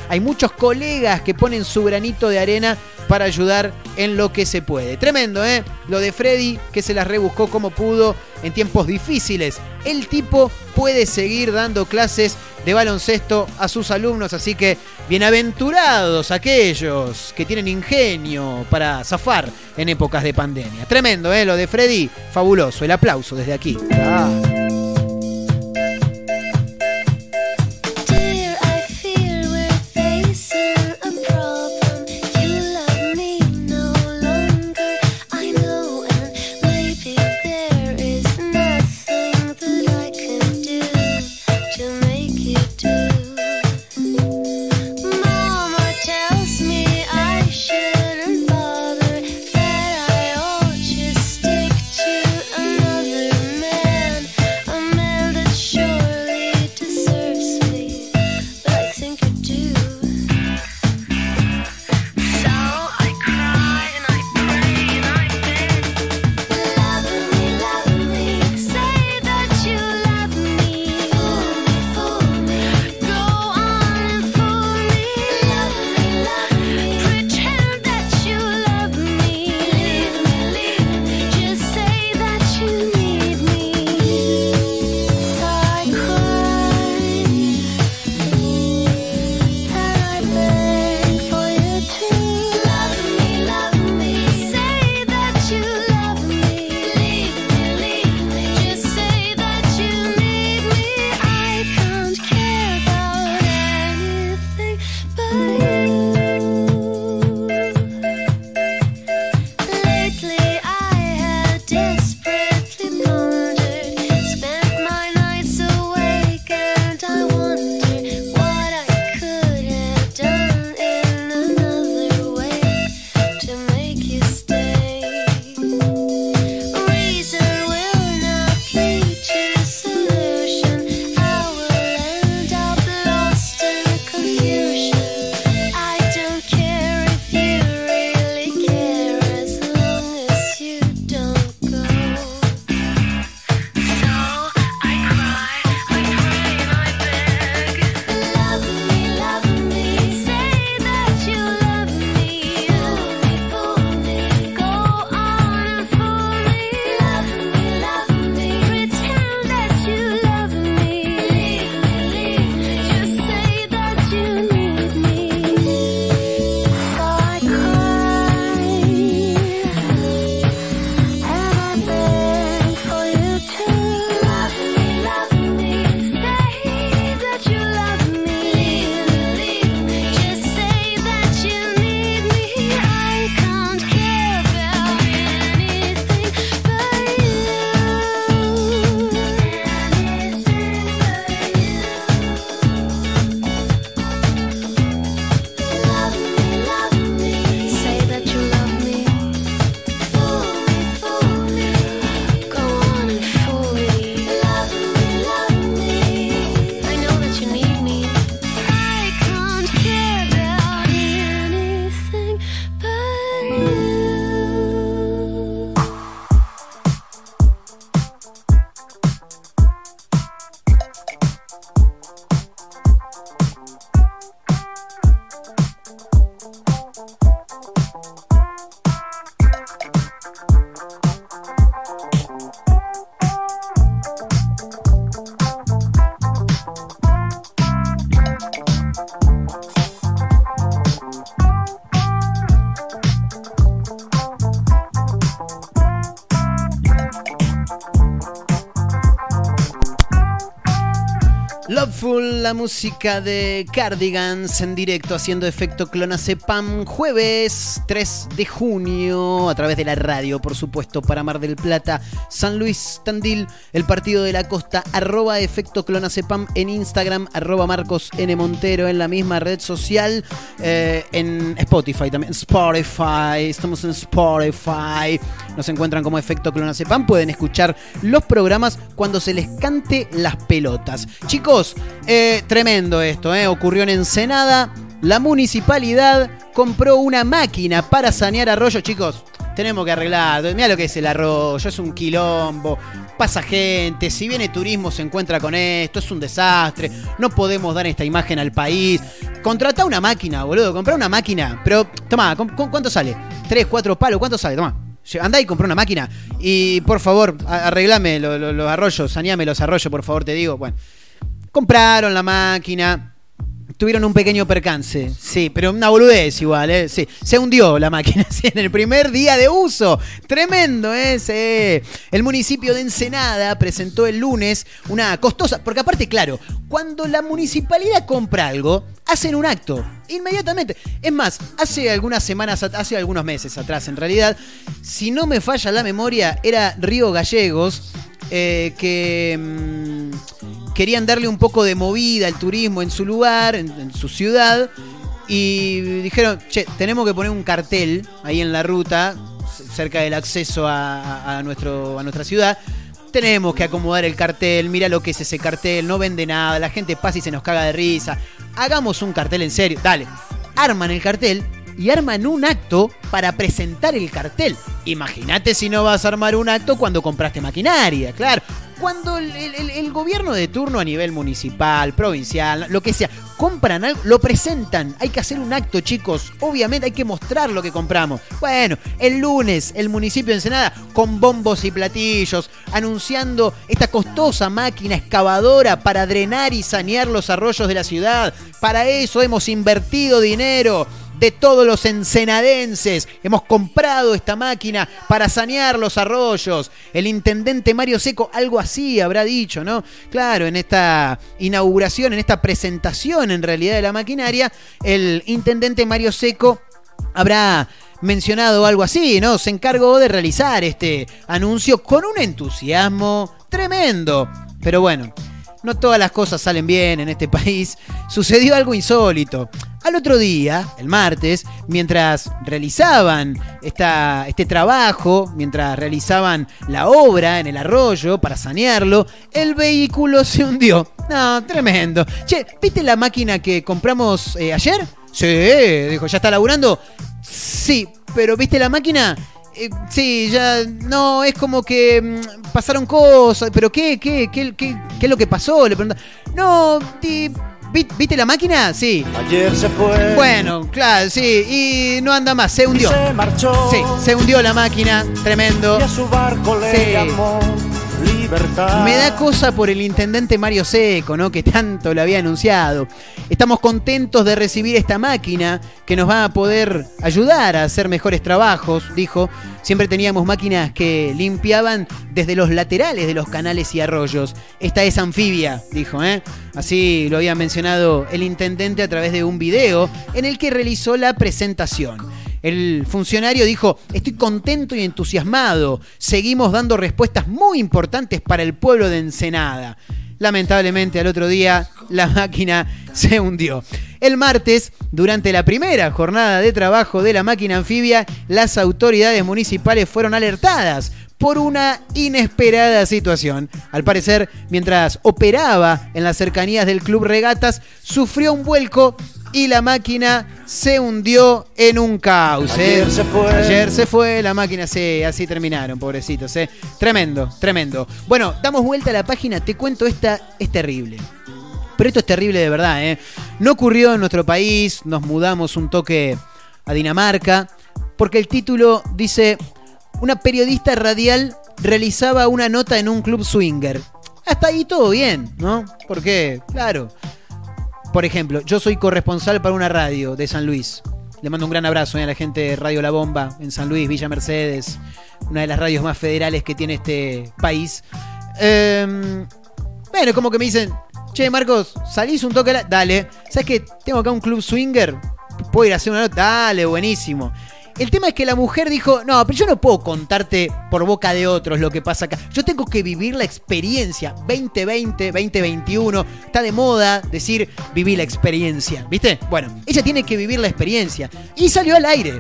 hay muchos colegas que ponen su granito de arena para ayudar en lo que se puede. Tremendo, ¿eh? Lo de Freddy, que se las rebuscó como pudo en tiempos difíciles. El tipo puede seguir dando clases de baloncesto a sus alumnos, así que bienaventurados aquellos que tienen ingenio para zafar en épocas de pandemia. Tremendo, ¿eh? Lo de Freddy, fabuloso. El aplauso desde aquí. Dear, la música de Cardigans en directo haciendo efecto Clonacepam jueves 3 de junio a través de la radio, por supuesto, para Mar del Plata, San Luis Tandil, el partido de la costa, arroba efecto Clonacepam en Instagram, arroba Marcos N. Montero en la misma red social, eh, en Spotify también, Spotify, estamos en Spotify, nos encuentran como efecto Clonacepam, pueden escuchar los programas cuando se les cante las pelotas. Chicos, eh, tremendo esto, eh, ocurrió en Ensenada, la municipalidad compró una máquina para sanear arroyos, chicos. Tenemos que arreglar. Mira lo que es el arroyo, es un quilombo. Pasa gente, si viene turismo se encuentra con esto, es un desastre. No podemos dar esta imagen al país. Contrata una máquina, boludo, compra una máquina. Pero, toma, ¿cu- cu- ¿cuánto sale? ¿Tres, cuatro palos? ¿Cuánto sale? Toma. Andá y comprá una máquina. Y por favor, arreglame lo- lo- los arroyos, saneame los arroyos, por favor, te digo. Bueno, compraron la máquina. Tuvieron un pequeño percance, sí, pero una boludez igual, ¿eh? Sí, se hundió la máquina sí, en el primer día de uso. Tremendo, ¿eh? El municipio de Ensenada presentó el lunes una costosa, porque aparte, claro, cuando la municipalidad compra algo, hacen un acto, inmediatamente. Es más, hace algunas semanas, hace algunos meses atrás, en realidad, si no me falla la memoria, era Río Gallegos, eh, que mm, querían darle un poco de movida al turismo en su lugar, en, su ciudad, y dijeron, che, tenemos que poner un cartel ahí en la ruta, cerca del acceso a nuestro, a nuestra ciudad. Tenemos que acomodar el cartel, mira lo que es ese cartel, no vende nada, la gente pasa y se nos caga de risa. Hagamos un cartel en serio, dale. Arman el cartel y arman un acto para presentar el cartel. Imagínate si no vas a armar un acto cuando compraste maquinaria, claro. Cuando el, gobierno de turno a nivel municipal, provincial, lo que sea, compran algo, lo presentan. Hay que hacer un acto, chicos. Obviamente hay que mostrar lo que compramos. Bueno, el lunes el municipio de Ensenada con bombos y platillos anunciando esta costosa máquina excavadora para drenar y sanear los arroyos de la ciudad. Para eso hemos invertido dinero de todos los ensenadenses. Hemos comprado esta máquina para sanear los arroyos. El intendente Mario Seco algo así habrá dicho, ¿no? Claro, en esta inauguración, en esta presentación en realidad de la maquinaria, el intendente Mario Seco habrá mencionado algo así, ¿no? Se encargó de realizar este anuncio con un entusiasmo tremendo. Pero bueno, no todas las cosas salen bien en este país. Sucedió algo insólito. Al otro día, el martes, mientras realizaban esta, este trabajo, mientras realizaban la obra en el arroyo para sanearlo, el vehículo se hundió. No, tremendo. Che, ¿viste la máquina que compramos eh, ayer? Sí, dijo, ¿ya está laburando? Sí, pero ¿viste la máquina? Eh, sí, ya no, es como que mm, pasaron cosas, pero ¿qué, qué, qué, qué, qué es lo que pasó? Le pregunta. No, ti- vi- ¿viste la máquina? Sí. Ayer se fue. Bueno, claro, sí, y no anda más, se hundió. Se marchó. Sí, se hundió la máquina, tremendo. Y a su barco le Sí. llamó Me da cosa por el intendente Mario Seco, ¿no? Que tanto lo había anunciado. Estamos contentos de recibir esta máquina que nos va a poder ayudar a hacer mejores trabajos, dijo. Siempre teníamos máquinas que limpiaban desde los laterales de los canales y arroyos. Esta es anfibia, dijo, ¿eh? Así lo había mencionado el intendente a través de un video en el que realizó la presentación. El funcionario dijo, estoy contento y entusiasmado. Seguimos dando respuestas muy importantes para el pueblo de Ensenada. Lamentablemente al otro día la máquina se hundió. El martes, durante la primera jornada de trabajo de la máquina anfibia, las autoridades municipales fueron alertadas por una inesperada situación. Al parecer, mientras operaba en las cercanías del Club Regatas, sufrió un vuelco y la máquina se hundió en un cauce. Ayer se fue. Ayer se fue, la máquina se, así terminaron, pobrecitos. ¿eh? Tremendo, tremendo. Bueno, damos vuelta a la página, te cuento, esta es terrible. Pero esto es terrible de verdad, ¿eh? No ocurrió en nuestro país, nos mudamos un toque a Dinamarca, porque el título dice, una periodista radial realizaba una nota en un club swinger. Hasta ahí todo bien, ¿no? Porque, claro, por ejemplo, yo soy corresponsal para una radio de San Luis. Le mando un gran abrazo ¿eh? a la gente de Radio La Bomba en San Luis, Villa Mercedes, una de las radios más federales que tiene este país. Eh, bueno, como que me dicen, Che, Marcos, ¿salís un toque? a la- Dale. ¿Sabes que tengo acá un club swinger? ¿Puedo ir a hacer una nota? Dale, buenísimo. El tema es que la mujer dijo, no, pero yo no puedo contarte por boca de otros lo que pasa acá. Yo tengo que vivir la experiencia. 2020, 2021, está de moda decir viví la experiencia, ¿viste? Bueno, ella tiene que vivir la experiencia. Y salió al aire.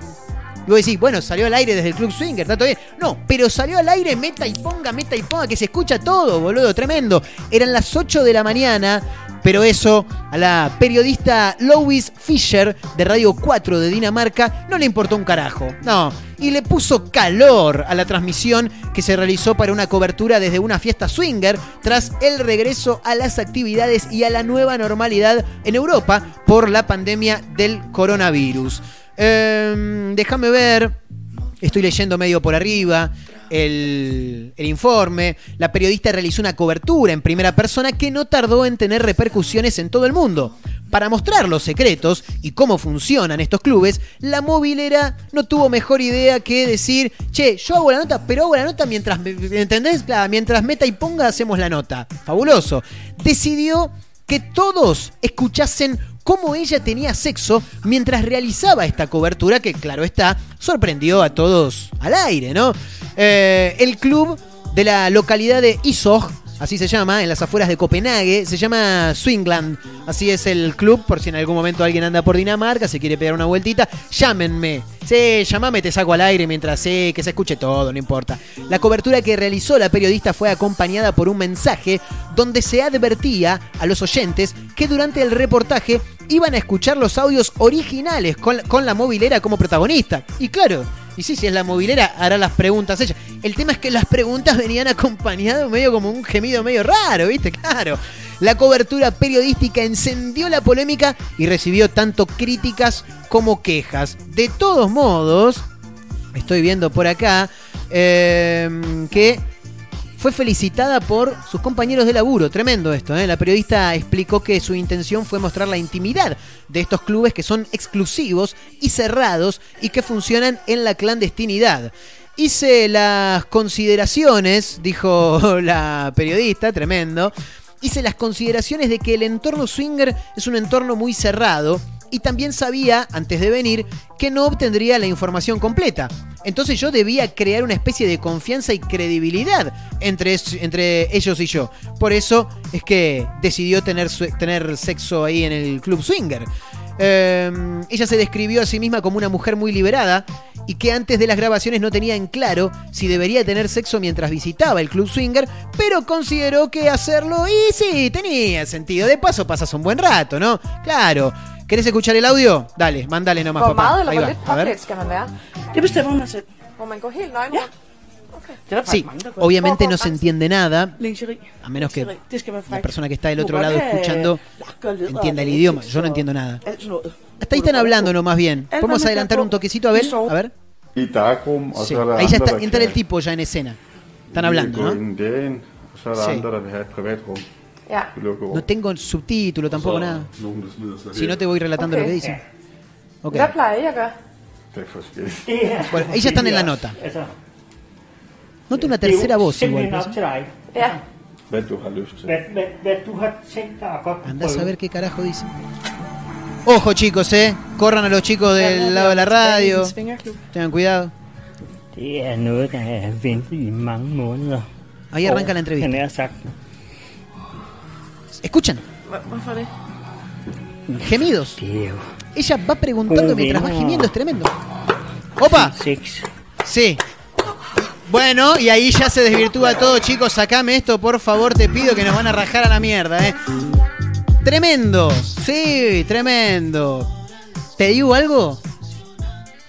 Y vos decís, bueno, salió al aire desde el Club Swinger, está todo bien. No, pero salió al aire, meta y ponga, meta y ponga, que se escucha todo, boludo, tremendo. Eran las 8 de la mañana, pero eso a la periodista Lois Fisher de Radio 4 de Dinamarca no le importó un carajo. No, y le puso calor a la transmisión que se realizó para una cobertura desde una fiesta swinger tras el regreso a las actividades y a la nueva normalidad en Europa por la pandemia del coronavirus. Em, Déjame ver. Estoy leyendo medio por arriba el, informe. La periodista realizó una cobertura en primera persona que no tardó en tener repercusiones en todo el mundo. Para mostrar los secretos y cómo funcionan estos clubes, la movilera no tuvo mejor idea que decir, che, yo hago la nota, pero hago la nota mientras, ¿entendés? Mientras meta y ponga hacemos la nota. Fabuloso. Decidió que todos escuchasen cómo ella tenía sexo mientras realizaba esta cobertura que, claro está, sorprendió a todos al aire, ¿no? Eh, el club de la localidad de Isog, así se llama, en las afueras de Copenhague, se llama Swingland. Así es el club, por si en algún momento alguien anda por Dinamarca, se quiere pegar una vueltita, llámenme. Sí, llamame, te saco al aire mientras sé que se escuche todo, no importa. La cobertura que realizó la periodista fue acompañada por un mensaje donde se advertía a los oyentes que durante el reportaje iban a escuchar los audios originales con, con la movilera como protagonista. Y claro, y sí, si es la movilera, hará las preguntas ella. El tema es que las preguntas venían acompañadas medio como un gemido medio raro, ¿viste? Claro. La cobertura periodística encendió la polémica y recibió tanto críticas como quejas. De todos modos, estoy viendo por acá eh, que fue felicitada por sus compañeros de laburo. Tremendo esto, ¿eh? La periodista explicó que su intención fue mostrar la intimidad de estos clubes que son exclusivos y cerrados y que funcionan en la clandestinidad. Hice las consideraciones, dijo la periodista, tremendo. Hice las consideraciones de que el entorno swinger es un entorno muy cerrado y también sabía, antes de venir, que no obtendría la información completa. Entonces yo debía crear una especie de confianza y credibilidad entre, entre ellos y yo. Por eso es que decidió tener, tener sexo ahí en el club swinger. Eh, ella se describió a sí misma como una mujer muy liberada y que antes de las grabaciones no tenía en claro si debería tener sexo mientras visitaba el club swinger, pero consideró que hacerlo y sí, tenía sentido. De paso pasas un buen rato, ¿no? Claro. ¿Querés escuchar el audio? Dale, mandale nomás, papá. Ahí va. A ver. påklædt skal man være? Det bestemmer man selv. Må man gå helt nøgen rundt? Det er der Sí, obviamente no se entiende nada, a menos que la persona que está del otro lado escuchando entienda el idioma. Yo no entiendo nada. Hasta ahí están hablando nomás bien. ¿Podemos adelantar un toquecito, Abel? A ver. Sí. er Ahí ya está, entra el tipo ya en escena. Están hablando, ¿no? Sí. No tengo subtítulo, tampoco nada. Si no te voy relatando lo que dicen. Ok. Hvad plejer I at gøre? Det forskelligt. Det er, Bueno, ahí ya están en la nota. Nota una er tercera voz igual. simpelthen pues. kunne Andás a ver qué carajo dice. Ojo chicos, eh. Corran a los chicos del lado de la radio. Tengan cuidado. Ahí arranca la entrevista. Escuchan, gemidos. Ella va preguntando Oh, mientras va gimiendo, es tremendo. ¡Opa! Sí. Bueno, y ahí ya se desvirtúa todo, chicos. Sacame esto, por favor, te pido que nos van a rajar a la mierda, eh. Tremendo. Sí, tremendo. ¿Te digo algo?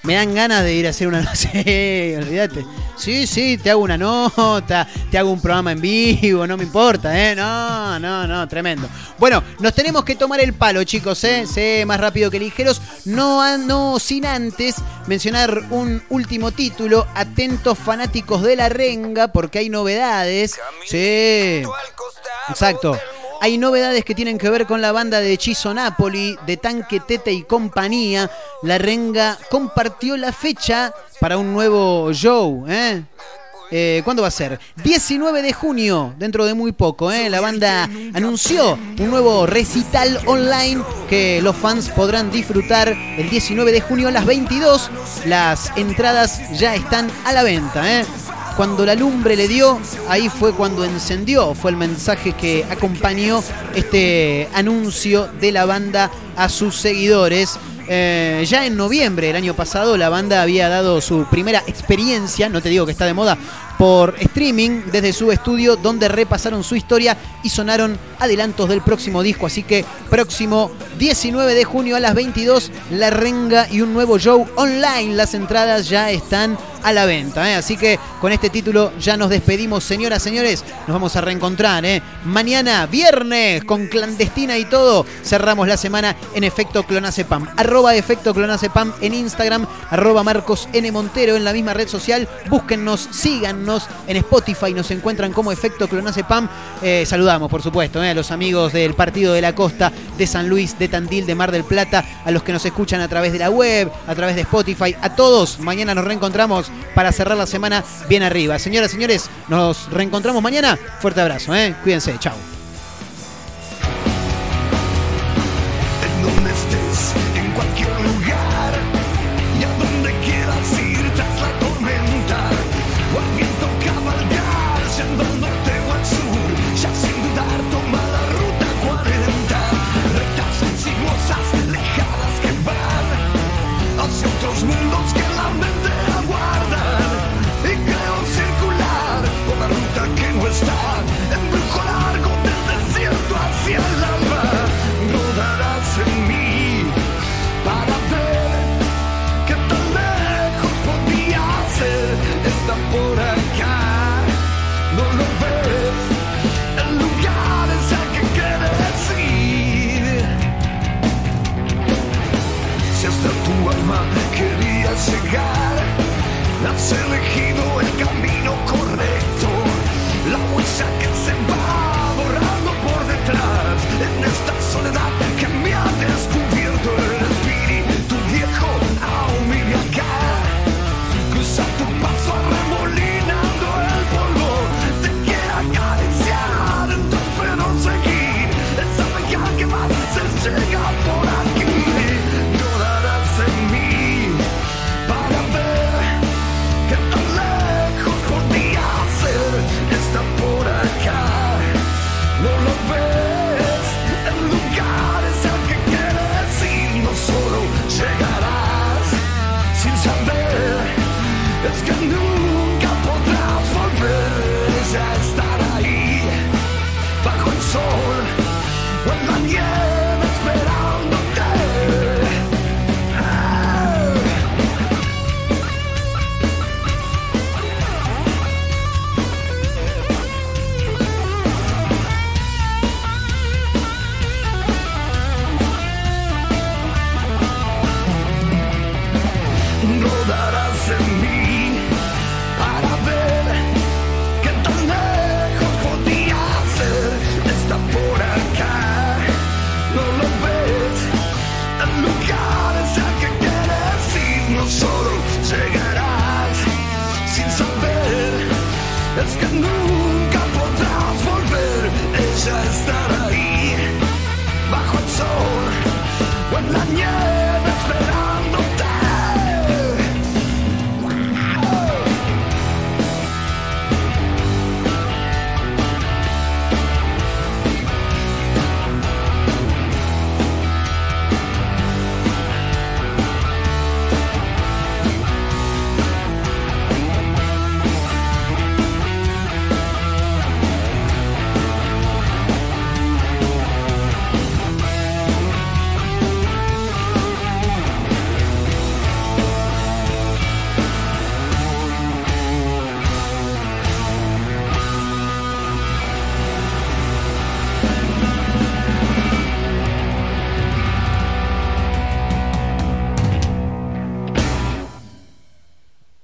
Me dan ganas de ir a hacer una. Sí, olvídate. Sí, sí, te hago una nota, te hago un programa en vivo, no me importa, ¿eh? No, no, no, tremendo. Bueno, nos tenemos que tomar el palo, chicos, ¿eh? Sé más rápido que ligeros. No, no sin antes mencionar un último título. Atentos fanáticos de la renga, porque hay novedades. Sí. Exacto. Hay novedades que tienen que ver con la banda de Hechizo Napoli, de Tanque Tete y compañía. La Renga compartió la fecha para un nuevo show, ¿eh? Eh, ¿Cuándo va a ser? 19 de junio, dentro de muy poco. ¿eh? La banda anunció un nuevo recital online que los fans podrán disfrutar el 19 de junio a las 22. Las entradas ya están a la venta. ¿eh? Cuando la lumbre le dio, ahí fue cuando encendió, fue el mensaje que acompañó este anuncio de la banda a sus seguidores. Eh, ya en noviembre del año pasado la banda había dado su primera experiencia, no te digo que está de moda, por streaming desde su estudio donde repasaron su historia y sonaron adelantos del próximo disco. Así que próximo 19 de junio a las 22, La Renga y un nuevo show online. Las entradas ya están a la venta. ¿eh? Así que con este título ya nos despedimos, señoras, señores. Nos vamos a reencontrar ¿eh? mañana, viernes, con clandestina y todo. Cerramos la semana en efecto Clonacepam. Arroba efecto Clonacepam en Instagram, arroba Marcos N. Montero en la misma red social. Búsquennos, síganos en Spotify, nos encuentran como efecto Clonacepam. Eh, saludamos, por supuesto, ¿eh? a los amigos del Partido de la Costa, de San Luis, de Tandil, de Mar del Plata, a los que nos escuchan a través de la web, a través de Spotify, a todos. Mañana nos reencontramos para cerrar la semana bien arriba. Señoras, señores, nos reencontramos mañana. Fuerte abrazo, ¿eh? cuídense, chao. на целых его